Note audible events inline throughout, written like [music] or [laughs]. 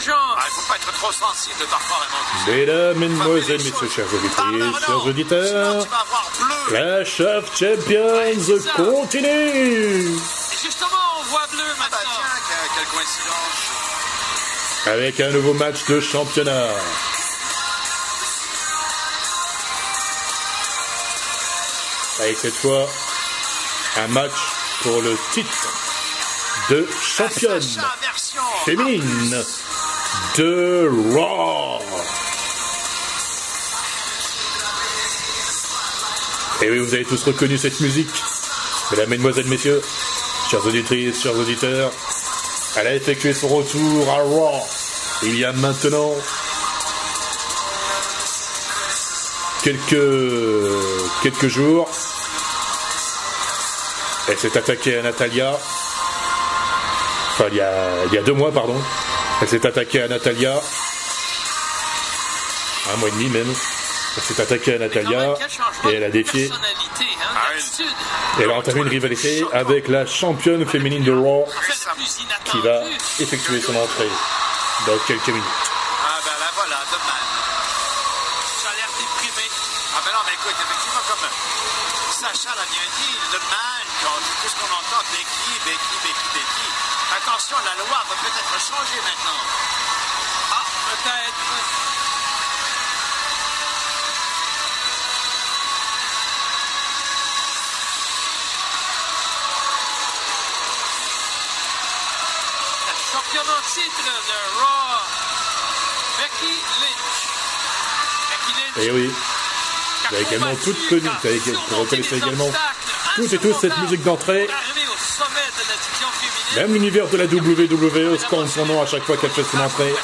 Jean. Ah, il faut pas être trop sensible parfois, Raymond. Mesdames, Mesdemoiselles, Messieurs, chers auditrices, chers auditeurs. Clash of Champions continue Et justement, on voit bleu Ah bah maintenant. quelle coïncidence. avec un nouveau match de championnat. Avec cette fois un match pour le titre de championne Sacha version. féminine de Raw. Et oui, vous avez tous reconnu cette musique. Mesdames, Mesdemoiselles, Messieurs, chères auditrices, chers auditeurs, elle a effectué son retour à Raw il y a maintenant quelques, quelques jours. Elle s'est attaquée à Natalia. Enfin, il y a, il y a deux mois, pardon. Elle s'est attaquée à Natalia. Un mois et demi même. Elle s'est attaquée à Natalia et elle a défié. hein, Ah. Et elle a entamé une rivalité avec la championne féminine de Raw qui va effectuer son entrée dans quelques minutes. Ah ben là voilà, demain. Ça a l'air déprimé. Ah ben non, mais écoute, effectivement, comme Sacha l'a bien dit, le man, quand tout ce qu'on entend, Becky, Becky, Becky, Becky. Attention, la loi va peut-être changer maintenant. Ah, peut-être. La championne en titre de Raw, Becky Lynch. Becky Lynch. Et oui, avez également toutes également toutes et tous cette musique d'entrée. Même l'univers de la WWE scande son nom à chaque fois qu'elle fait son entrée.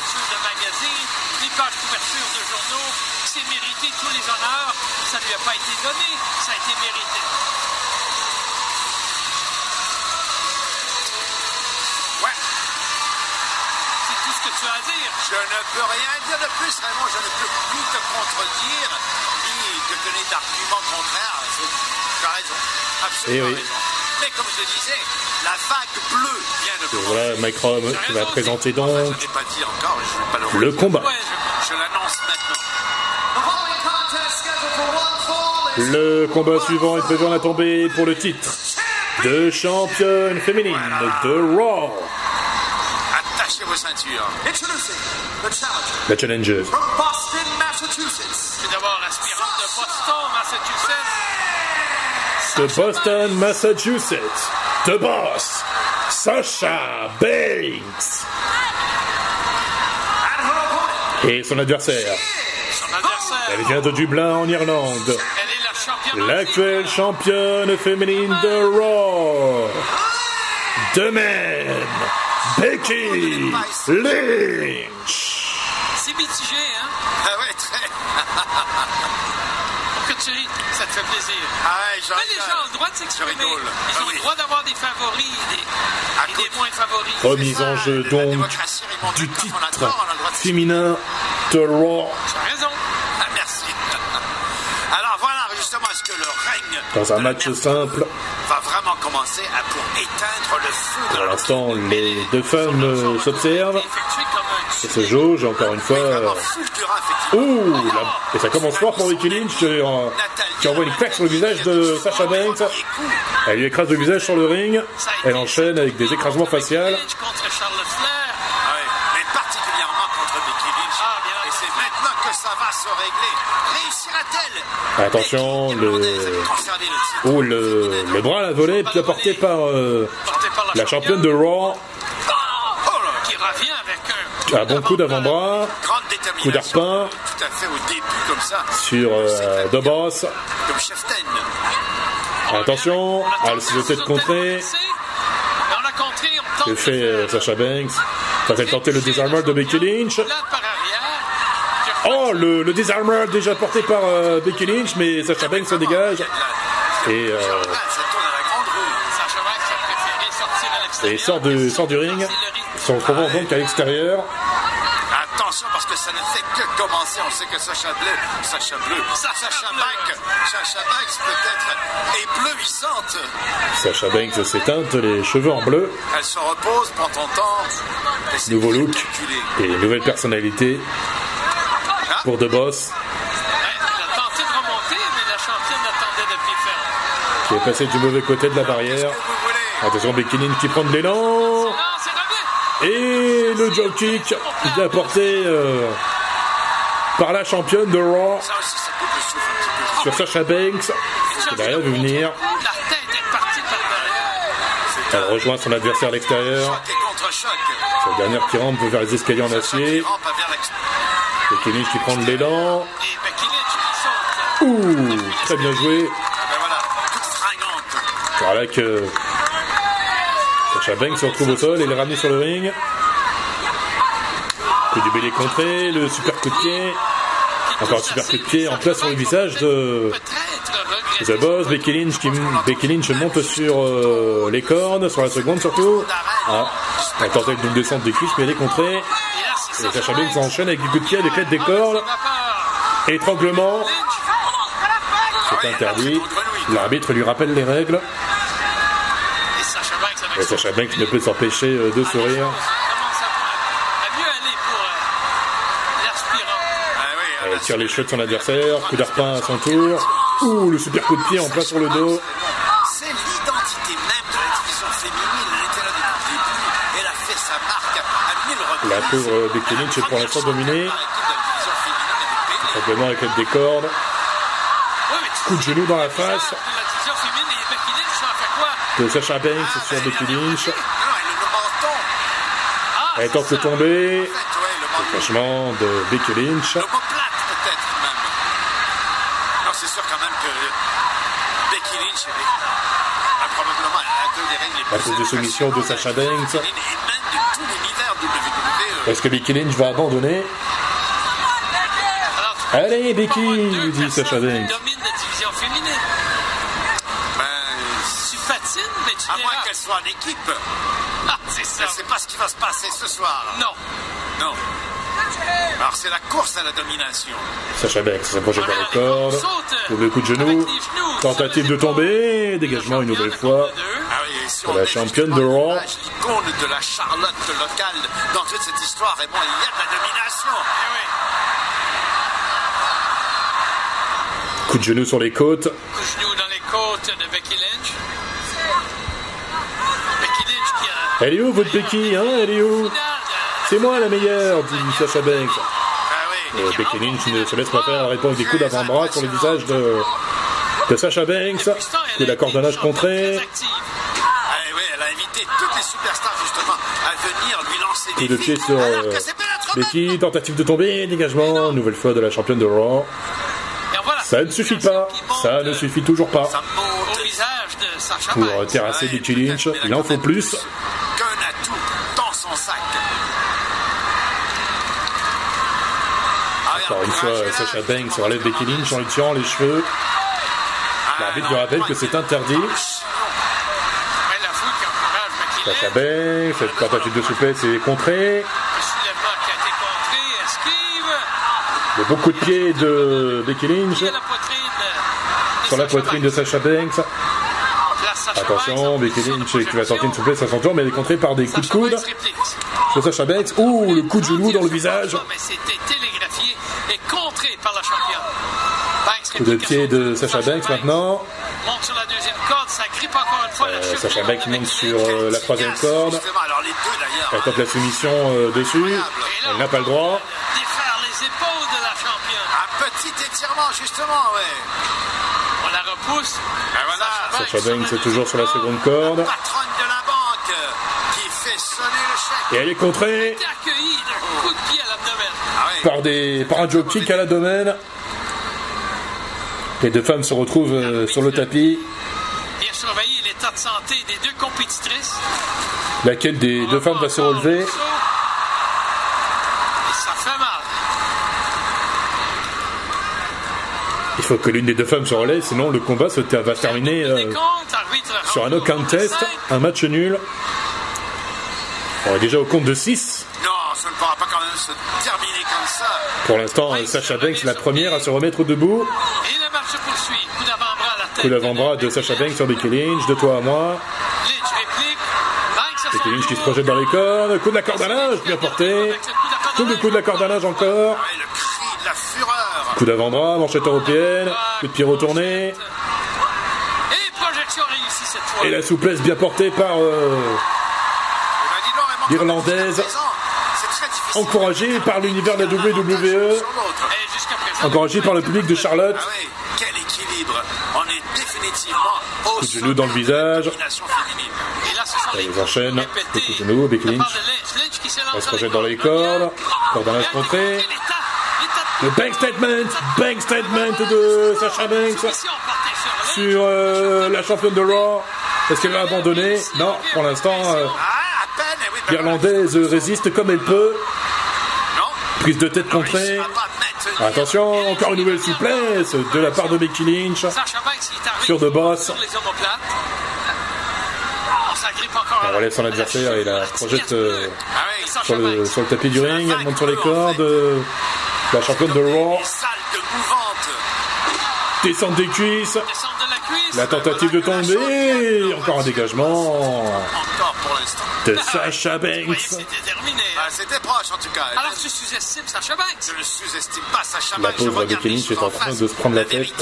Te donner d'arguments contraires. C'est- Tu as raison, absolument Eh oui. raison. Mais comme je disais, la vague bleue vient de commencer. voilà, Mike Rom qui va présenter Enfin, donc je ne l'ai pas dit encore, je ne vais pas le combat. Ouais, je Je l'annonce maintenant. Le combat suivant est prévu la tombée pour le titre de championne féminine de Raw. Attachez vos ceintures. Introducing the challenger La challengeuse de Boston, Massachusetts, de Boss, Sasha Banks. Et son adversaire, elle vient de Dublin en Irlande. L'actuelle championne féminine de Raw. De même, Becky Lynch. C'est mitigé, hein? Ah ouais, très. Ris, ça te fait plaisir. Ah ouais, j'en Mais les gens ont le droit de s'exprimer. Ils Ah ont oui. le droit d'avoir des favoris et des, Ah, et des moins favoris. Remise en jeu la donc du titre de féminin de Raw Tu raison. Ah, merci. [laughs] Alors voilà, justement, est-ce que le règne dans un de la match simple. va vraiment commencer à pour éteindre le feu de Pour la l'instant, les deux femmes euh, s'observent et se jaugent encore une fois. euh, Vraiment fulgurant, effectivement. Ouh Et ça commence fort pour Becky Lynch qui, envoie une claque sur le visage de Sasha Banks. Elle lui écrase le visage sur le ring. Elle enchaîne avec des écrasements faciales. Ah. Ah, Attention, le- le le, bras à la volée, puis apporté par euh, la, championne de Raw. Un, Un bon coup d'avant-bras. Coup d'arpin. Tout à fait au début, comme ça. sur euh, Boss. Comme. Attention, On a elle se fait de contrer. Mais on a contré, on tente Que de fait euh, Sasha Banks Va-t-elle tenter le disarmer de Becky Lynch Oh, le, le déjà porté par euh, Becky Lynch, mais Sasha Banks se dégage. Et, euh, Ah, ça à la. Sacha à et sort, du, sort du ring, rythme. se retrouvant donc à l'extérieur. Que ça ne fait que commencer. On sait que Sacha Bleu, Sacha Bleu, Sacha. Banks, Sacha Banks peut-être éblouissante. Sacha Banks s'éteinte les cheveux en bleu, Elle se repose, prend ton temps. nouveau look calculé. et nouvelle personnalité pour The Boss Elle a tenté de remonter, mais la championne attendait de pied ferme. qui est passé du mauvais côté de la barrière. Attention, Lynch qui prend de l'élan et le drop kick bien porté euh, par la championne de Raw sur Sacha Banks qui rien vu venir. Est derrière. Elle rejoint son adversaire à l'extérieur. La dernière qui rampe vers les escaliers en acier. qui Becky Lynch qui prend de l'élan. Qui. Ouh, très bien joué. Voilà, que Sacha Banks se retrouve au sol et est ramené sur le ring. Coup du bélier contré, le super coup de pied. Encore un super coup de pied en place sur le visage de The. Boss. Becky Lynch, monte sur euh, les cornes, sur la seconde surtout. Ah, elle tentait une descente des cuisses mais elle est contrée. Et Sacha Banks enchaîne avec du coup de pied, des clés des cordes. Ah, Étranglement, c'est interdit. L'arbitre lui rappelle les règles. Et Sacha Banks ne peut s'empêcher euh, de sourire. Commence à à mieux aller pour euh, l'aspirant. Ah Elle tire les cheveux de son adversaire, coup d'arpin à son tour. Ouh, le super coup de pied en plein sur le dos. C'est l'identité même de la division féminine. Elle était là depuis le début. Elle a fait sa marque à mille reprises. La pauvre Becky Lynch est pour l'instant dominée. Simplement avec des cordes. Coup de genou dans la face de Sacha Banks sur Ah, Becky Lynch. elle. Ah, tente c'est de tomber. Franchement, de Becky Lynch. L'omoplate, peut-être même. Non, c'est sûr quand même que Becky Lynch elle est a probablement un deux des règles les La plus pose de soumission de Sacha Banks. Est-ce que Becky Lynch va abandonner Allez, Becky, lui dit Sacha Banks. à moins qu'elle soit en équipe. Ah, c'est ça. Sais pas ce qui va se passer ce soir. Non. Non. Alors c'est la course à la domination. Sacha Banks s'approche par les cordes. Trouve le coup de genou. Tentative de tomber. Dégagement une nouvelle fois. Ah la championne de Raw. l'image, L'icône de la Charlotte locale dans toute cette histoire. Et bon, il y a de la domination. Oui. Coup de genou sur les côtes. Coup de genou dans les côtes de Becky Lynch. Becky Lynch qui a. Elle est où votre Becky hein? Elle est où? C'est moi la meilleure, dit Sacha Banks. Ah oui. Et Becky Lynch ne se laisse pas faire, elle répond avec des coups d'avant-bras sur le visage de, de Sacha Banks. Pourtant, elle Coup a les superstars justement à venir lui lancer Coup des de pied sur euh, Becky, tentative de tomber, dégagement, nouvelle fois de la championne de Raw. Voilà. Ça ne suffit pas, ça ne suffit toujours pas. Ça monte Au visage de Sacha Pour terrasser Ouais, Becky Lynch, il en faut plus. Qu'un atout dans son sac. Ah, Encore une fois, encouragez-la. Sacha Banks relève Becky Lynch en lui tirant les cheveux. Ah, L'arbitre non, lui rappelle que c'est interdit. Ouais, la foule qui encourage Becky Sacha. Banks, cette tentative de souplesse est contrée. Le beau coup de pied de Becky Lynch sur la poitrine de. Sacha Banks. Attention, Becky Lynch qui va tenter une souplesse à son tour, mais elle est contrée par des coups de coude de Sacha Banks. Ouh, le coup de genou dans le visage. Coup de pied de. Sacha Banks maintenant. Euh, Sacha Lynch. sur euh, la troisième corde. Elle tente la soumission euh, dessus. Elle n'a on pas le droit. peut Défaire les épaules de la championne. Un petit étirement, justement, ouais. On la repousse. Ben voilà. Sacha Banks la est toujours sur la seconde corde. Patronne de la banque qui fait sonner le chèque. Et elle est contrée Été accueilli d'un coup de pied à l'abdomen. Ah ouais. par, des, par un job kick à l'abdomen. Les deux femmes se retrouvent euh, sur le tapis. Bien surveiller l'état de santé des deux compétitrices. Laquelle des deux femmes va se relever? Et ça fait mal. Il faut que l'une des deux femmes se relève, sinon le combat se va se terminer euh, sur un contest, cinq. un match nul. On est déjà au compte de 6. Non, ça ne pourra pas quand même se terminer comme ça. Pour l'instant, Sacha Banks, la première à se remettre debout. Coup d'avant-bras de Sacha Banks sur Becky Lynch, de toi à moi. Becky Lynch qui se projette dans les cordes. Coup de la corde à linge, bien porté. Coup de coup de la corde à linge encore. Le. Coup d'avant-bras, manchette européenne. Coup de pied retourné. Et la souplesse bien portée par euh, L'Irlandaise. encouragée par l'univers de la WWE. Encouragée par le public de Charlotte. Ah oui, quel équilibre. On est définitivement au Coup de genou dans le visage. Et Ils enchaînent. répétés Le coup de genou, Becky de la part Lynch. de Lynch. Lynch qui s'élance Elle se projette dans les cordes. L'état de- Le bank statement. Bank statement de Sacha Banks sur euh, la championne de Raw. Est-ce qu'elle va abandonner Non, pour l'instant, euh, Ah, eh ben, l'Irlandaise résiste comme elle peut. Prise de tête contrée. Attention, encore une nouvelle souplesse de la part de Becky Lynch. Sur de boss. omoplates. On relève son adversaire et la projette euh, Ah sur, le, Banks. sur le tapis du ring. Elle monte sur les cordes. La championne de Raw Des salles de mouvantes. descend des cuisses. Descente la tentative de tomber. Encore un dégagement de Sacha [laughs] Banks. C'était terminé. Ah, C'était proche en tout cas. Alors tu sous-estimes Sacha Banks. Je ne sous-estime pas Sacha La Banks. Je pauvre regarde Becky les Lynch choses est en train de se prendre la tête.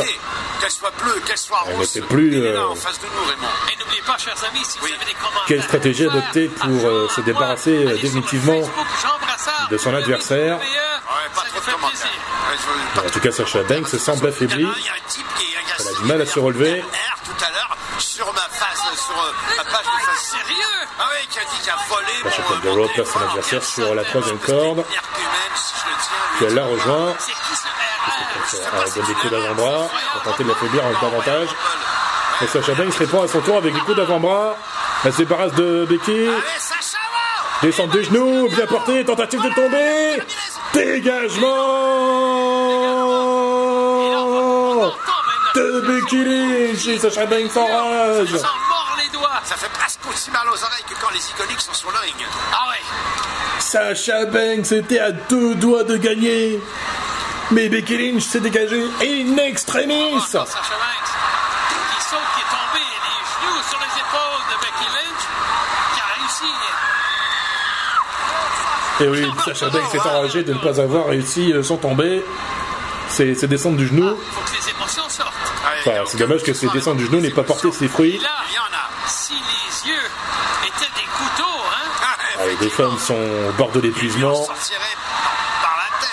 Qu'elle soit bleue, qu'elle soit Elle rose. n'était plus, Elle est là euh, en face de nous, Raymond. Et n'oubliez pas, chers amis, si vous Oui. avez des commentaires. Quelle stratégie adopter pour, euh, se débarrasser, euh, définitivement de son adversaire. Ouais, En tout cas, Sacha Banks semble affaibli. Elle a du mal à se relever. Tout à l'heure sur ma face, sur euh, ma page. Sérieux Ah oui, qui a dit qu'il a volé mon Raw place son adversaire sur la troisième corde. Puis elle la rejoint. Qui donne des coups d'avant-bras pour tenter de l'affaiblir davantage. Et Sacha Banks répond à son tour avec des coups d'avant-bras. Elle se débarrasse de Becky. Descente des genoux, bien porté, tentative de tomber. Dégagement de Becky Lynch et Sacha Banks enrage. Ça fait aux oreilles que quand les iconiques sont sur le ring. Ah ouais. Sacha Banks était à deux doigts de gagner. Mais Becky Lynch s'est dégagée in extremis. Encore Sacha Banks qui saute, qui est tombé, les genoux sur les épaules de Becky Lynch, qui a réussi. Et oui, Sacha Banks est enragé de ne pas avoir réussi euh, son tombé. C'est descendre du genou. Faut que les émotions sortent. Enfin, c'est dommage que ces descentes du genou n'aient pas porté ses fruits. Là, Il y en a. si les yeux étaient des couteaux, hein, Les deux femmes sont au bord de l'épuisement.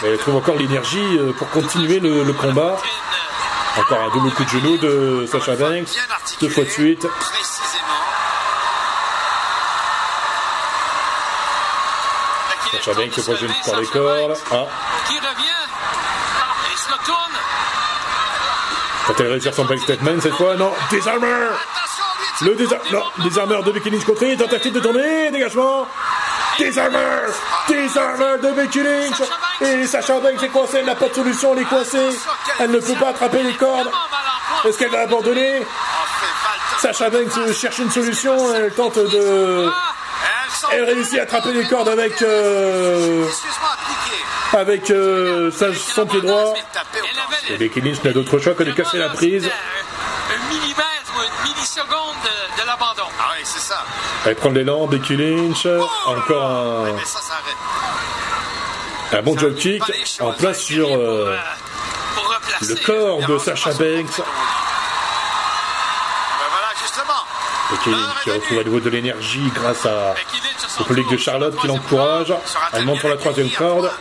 Mais trouvent encore l'énergie euh, pour continuer le, combat. Encore un double coup de genou de Sacha Banks. Deux fois de suite. Sacha Banks se projette par les. Banks Ah, quand elle réussit son back statement cette fois, non. Lui, Le désar... Non, désarmeur de Becky Lynch contre tentative de tomber, dégagement Désarmer Désarmer de Becky Lynch Et Sacha Banks est coincée, elle n'a pas de solution, elle est coincée. Elle ne peut pas attraper les cordes. Est-ce qu'elle va abandonner? Sacha Banks cherche une solution, elle tente de... Elle réussit à attraper les cordes avec... euh, avec euh, son pied droit. Et Becky Lynch n'a d'autre choix que de casser la prise. Un, millimètre ou une milliseconde de, de l'abandon. Ah oui, c'est ça. Elle prend l'élan, Becky Lynch. Encore un, Mais ça, ça arrête. un bon job kick en plein sur euh, Pour replacer. le corps de Sacha Banks. Ben voilà, justement. Becky Lynch qui retrouve à nouveau de l'énergie grâce à, au public de Charlotte qui l'encourage. Elle monte pour la troisième corde.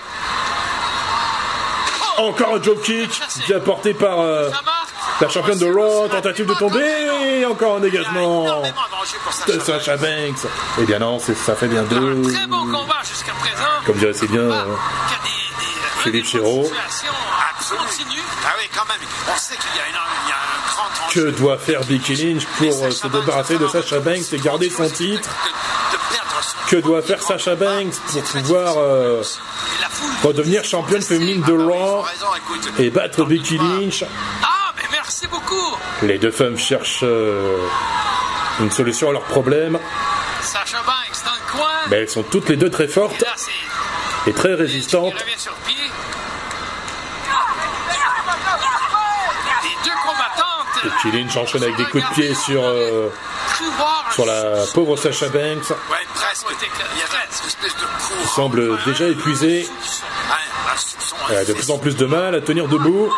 Encore un job kick bien porté par euh, la championne de Raw. Tentative de tomber. Encore énormément d'enjeux pour de Sacha Sacha Banks. Eh bien non, c'est- ça fait bien deux. Un très bon combat jusqu'à présent. Comme dirait c'est bien. Ah, euh, des Philippe Chéreau. continue. Ah oui, quand même. On sait qu'il y a, énorme- il y a un grand Que doit faire Becky Lynch pour euh, se débarrasser de Sacha Banks et garder son titre Que doit faire Sacha Banks pour pouvoir euh, redevenir championne féminine de ont Raw et battre Becky Lynch Ah, mais merci beaucoup. Les deux femmes cherchent euh, une solution à leurs problèmes, Sacha Banks dans le coin. mais elles sont toutes les deux très Et fortes. là, est très résistante. Il revient sur pied. Les deux combattantes Becky Lynch enchaîne avec des coups de pied sur, euh, sur la pauvre Sacha Banks, Ouais, presque. Il y avait une espèce de courant. qui semble déjà soupçon Elle a de plus en plus de mal à tenir debout.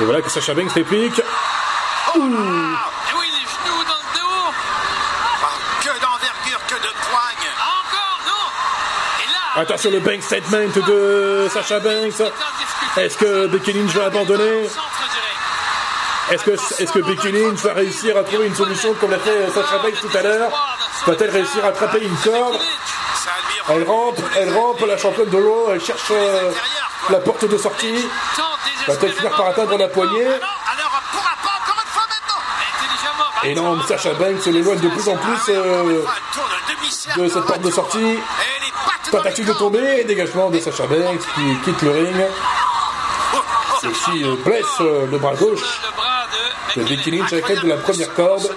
Et voilà que Sacha Banks réplique. Oui, les genoux dans le dos. Que d'envergure, que de poigne. Encore, non. Et là, Attention le bank statement de Sacha Banks. Est-ce que Becky Lynch va abandonner. Est-ce que, que Becky Lynch va réussir à trouver une solution comme l'a fait Sacha Banks tout à l'heure Va-t-elle réussir à attraper une corde. Elle rampe, elle rampe, la championne de l'eau, elle cherche euh, la porte de sortie. Va-t-elle finir par atteindre la poignée Ah non, alors on pourra pas encore une fois maintenant. Intelligemment. Et non, Sacha Banks l'éloigne de plus en plus euh, de cette porte de sortie. Tentative de tomber, et dégagement de Sacha Banks qui quitte le ring. Qui euh, blesse euh, le bras gauche de Becky Lynch avec l'aide de la première corde.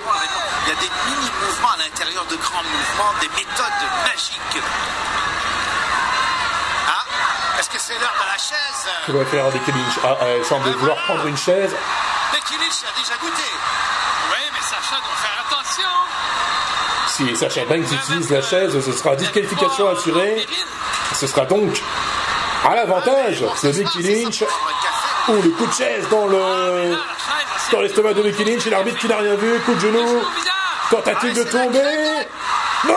Il y a des mini-mouvements à l'intérieur de grands mouvements, des méthodes magiques. Ah, est-ce que c'est l'heure de la chaise? Que va faire Becky Lynch? Ah, elle semble vouloir prendre une chaise. Becky Lynch a déjà goûté. Oui, mais Sacha doit faire attention. Si Sacha Banks utilise la chaise, ce sera disqualification assurée. Ce sera donc à l'avantage de Becky Lynch. Ou le coup de chaise dans le dans l'estomac de Becky Lynch et l'arbitre qui n'a rien vu. Coup de genou. Tentative de tomber. Non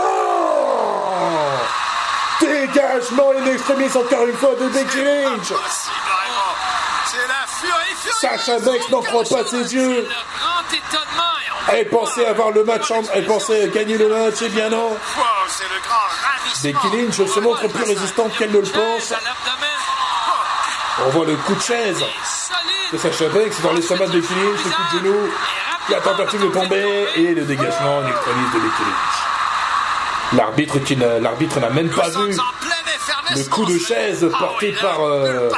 Dégagement in extremis encore une fois de Becky Lynch. Sacha Banks n'en croit pas ses yeux. Grand étonnement. Elle pensait avoir le match, en- elle pensait gagner le match, et bien non. Becky Lynch se montre plus résistante qu'elle ne le pense. On voit le coup de chaise de. Sacha Banks dans l'estomac de Becky Lynch, le coup de genou, la tentative de tomber et le dégagement en extremis de Becky Lynch. L'arbitre qui n'a- l'arbitre n'a même pas vu le coup de chaise porté par euh,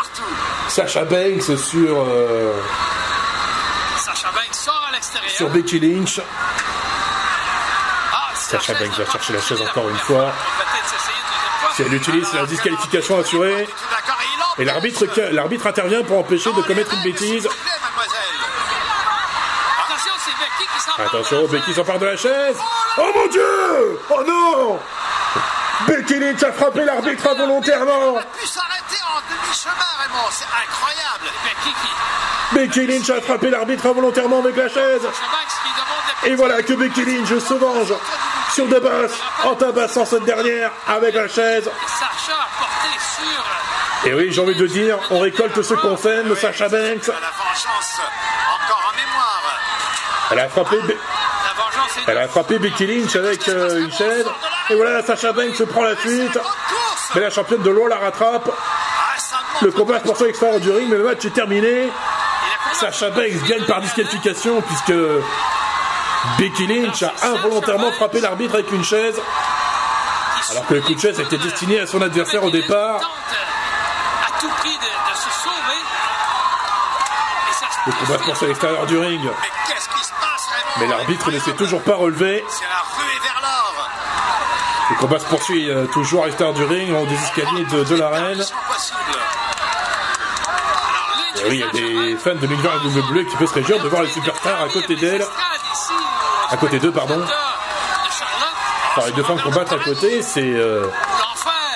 Sacha Banks sur, euh, sur Becky Lynch. Ah, Sacha Banks va chercher la chaise encore une fois. Si elle utilise, la disqualification assurée. Et l'arbitre, l'arbitre intervient pour empêcher de commettre une bêtise. Attention, Becky s'empare de la chaise. Oh mon dieu Oh non Becky Lynch a frappé l'arbitre involontairement. pu s'arrêter en demi-chemin, Raymond. C'est incroyable. Becky qui. Becky Lynch a frappé l'arbitre involontairement avec la chaise. Et voilà que Becky Lynch se venge sur de basse en tabassant cette dernière avec la chaise. Et oui, j'ai envie de dire, on récolte ce qu'on sème, Sacha Banks. Elle a frappé, est. elle a frappé Becky Lynch avec euh, une chaise. Et voilà, Sacha Banks se prend la fuite. Mais la championne de l'eau la rattrape. Ah. Le combat se poursuit à l'extérieur du ring, mais le match est terminé. Sacha Banks gagne par disqualification puisque Becky Lynch a involontairement frappé l'arbitre avec une chaise. Alors que le coup de chaise était destiné à son adversaire au départ. Le combat se poursuit à l'extérieur du ring. Mais passe, l'arbitre ne s'est toujours pas relevé. Le combat se poursuit euh, toujours à l'extérieur du ring, en des escaliers de, de l'arène. Oui, il y a des fans de l'univers WWE qui peuvent se réjouir de voir les superstars à côté d'elle. À côté d'eux, pardon. Enfin, les deux femmes combattre à côté, c'est euh,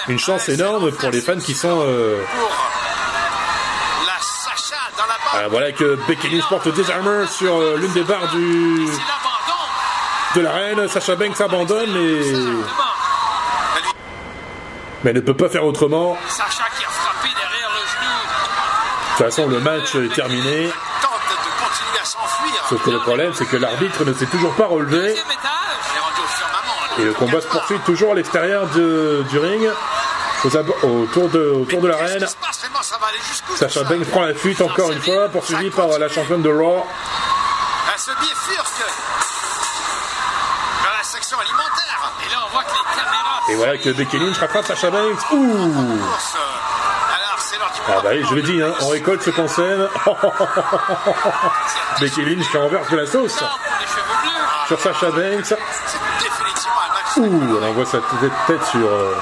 une chance énorme pour les fans qui sont... euh, voilà que Becky Lynch porte des armors sur euh, l'une des barres du, de l'arène. Sacha Banks abandonne, et... Mais ne peut pas faire autrement qui a frappé derrière le genou. De toute façon, le match est terminé. De. Sauf que le problème, c'est que l'arbitre ne s'est toujours pas relevé. Hein. Et le combat se poursuit toujours à l'extérieur de- du ring, autour de, autour de l'arène. Sacha Banks prend la fuite encore une fois, poursuivi par la championne de Raw. Et voilà que Becky Lynch rattrape Sacha Banks. Ouh Course. Alors, c'est l'heure du Ah bah oui, je l'ai dit, hein, on récolte ce qu'on sème. Becky Lynch qui renverse de la sauce bleus. sur Sacha Banks. Ouh, on envoie sa tête, sur, euh,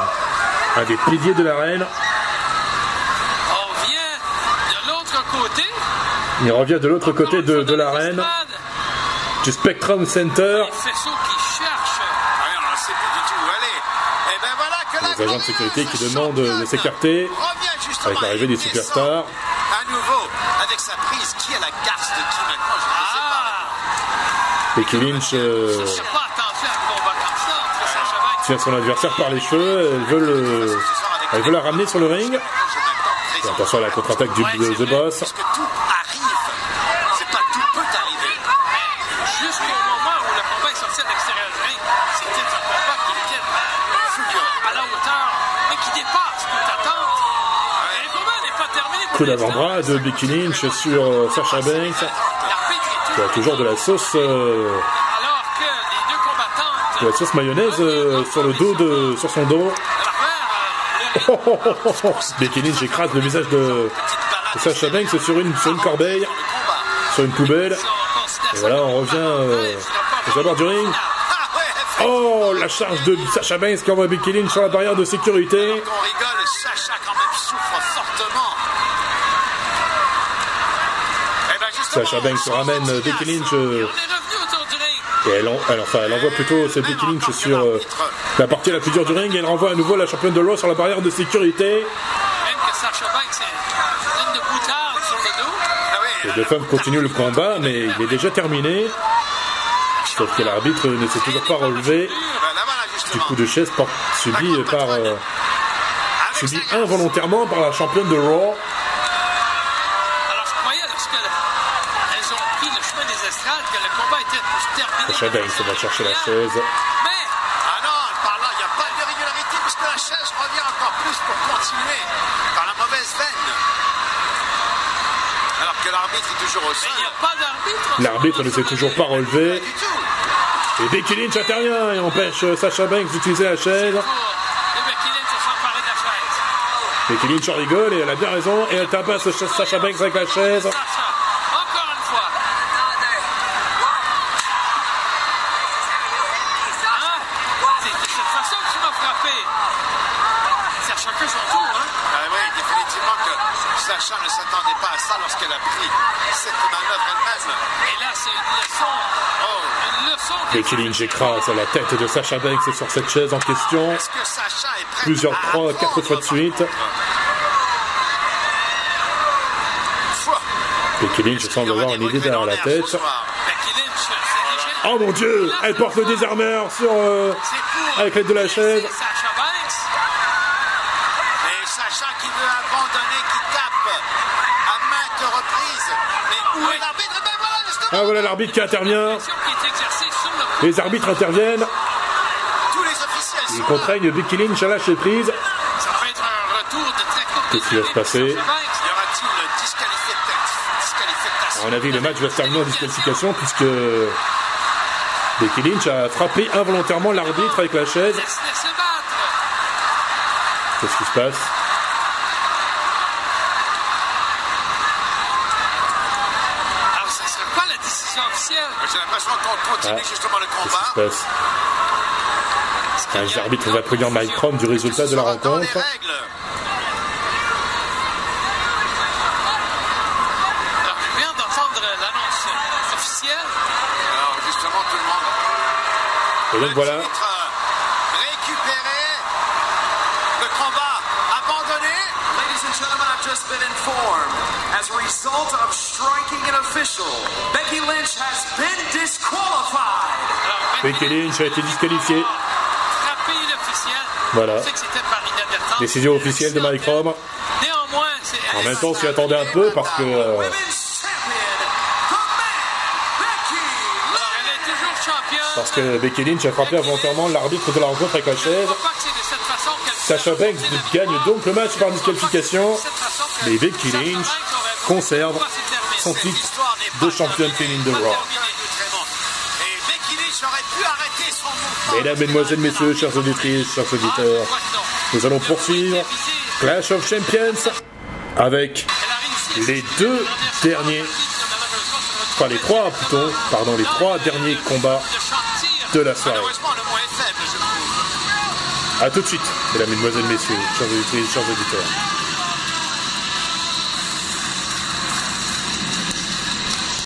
un des piliers de l'arène. On vient de l'autre côté. Il revient de l'autre côté de, de l'arène, du Spectrum Center. Les. Ah. Et ben Les agents de sécurité qui demandent de s'écarter avec l'arrivée des superstars. À nouveau, avec sa prise, qui a la garce de qui maintenant Je ne sais pas. Ah, Becky Lynch euh, tient son adversaire par les cheveux. Elle veut, le, elle veut la ramener sur le ring. Et attention à la contre-attaque du The Boss. Coup d'avant-bras de Becky Lynch sur Sasha Banks. Il y a toujours de la sauce, euh, de la sauce mayonnaise euh, sur le dos de, sur son dos. [laughs] Becky Lynch écrase le visage de, Sasha Banks sur une, sur une corbeille, sur une poubelle. Et voilà, on revient euh, aux du ring. Oh, la charge de Sasha Banks qui envoie Becky Lynch sur la barrière de sécurité? Sasha Banks ramène euh, Becky Lynch euh, et elle, en- elle- enfin, elle envoie plutôt cette Becky Lynch sur euh, la partie la plus dure du ring et elle renvoie à nouveau la championne de Raw sur la barrière de sécurité. Même que Sacha Banks est une de boutarde sur le dos. Ah oui, Les deux femmes continuent le combat, mais il est déjà terminé. Sauf que l'arbitre ne s'est toujours pas relevé du coup de chaise subi par euh, subi involontairement par la championne de Raw. Alors je croyais lorsque elles ont pris le chemin des estrades que le combat était pour Sasha Banks va chercher la chaise. Mais Ah non, par là, il n'y a pas d'irrégularité puisque la chaise revient encore plus pour continuer par la mauvaise veine. Alors que l'arbitre est toujours au mais sol. il n'y a pas d'arbitre. L'arbitre ne s'est toujours pas relevé. Du tout. Et Becky Lynch intervient et empêche euh, Sasha Banks d'utiliser la chaise. Becky Lynch se sont parés de la chaise. Becky Lynch en rigole et elle a bien raison. Et elle tabasse Sasha Banks avec la chaise. Sacha, encore une fois. Hein? C'est de cette façon que tu m'as frappé. C'est à chacun son tour, hein? Ah oui, définitivement que Sacha ne s'attendait pas à ça lorsqu'elle a pris cette manœuvre elle-même. Et là, c'est une leçon. Oh, Une leçon. de- Becky Lynch écrase la tête de Sasha Banks sur cette chaise en question. est-ce que Sacha est prêt Plusieurs à trois, quatre fois de suite. Becky Lynch semble avoir une idée derrière la tête. Oh mon dieu Elle porte le désarmeur sur, euh, avec l'aide de la chaise. laisser Sacha Banks. Et Sacha qui veut abandonner, qui tape à maintes reprises. Mais où est l'arbitre voilà, justement, Ah voilà l'arbitre qui intervient. Les arbitres interviennent. Ils contraignent Becky Lynch à lâcher prise. Qu'est-ce qui va se passer À mon avis, le match va se terminer en disqualification puisque Becky Lynch a frappé involontairement l'arbitre avec la chaise. Qu'est-ce qui se passe? Officielle? J'ai l'impression qu'on continue Ah. justement le Qu'est-ce qui combat. se passe Un arbitre va prévenir Mike Crom du résultat de la rencontre. règles. Alors, je viens d'entendre l'annonce officielle. Alors justement, tout le monde. Et donc voilà, Le titre récupéré. Le combat abandonné. Ladies and gentlemen, I've just been informed. As a result of striking an official, Becky Lynch has been disqualified. Alors, Becky Lynch a été disqualifiée. Voilà. Décision officielle de Mike Crom. Néanmoins, c'est. En même temps, on s'y attendait un peu parce que euh, parce que Becky Lynch a frappé involontairement l'arbitre de la rencontre avec la chaise. Sacha Banks gagne donc le match par disqualification. Mais Becky Lynch conserve son titre de championne féminine de Raw. Mesdames, Mesdemoiselles, Messieurs, chers auditrices, chers auditeurs, nous allons poursuivre Clash of Champions avec les deux derniers, enfin les trois plutôt, pardon, les trois derniers combats de la soirée. A tout de suite, mesdames, mesdemoiselles, messieurs, chers auditrices, chers auditeurs.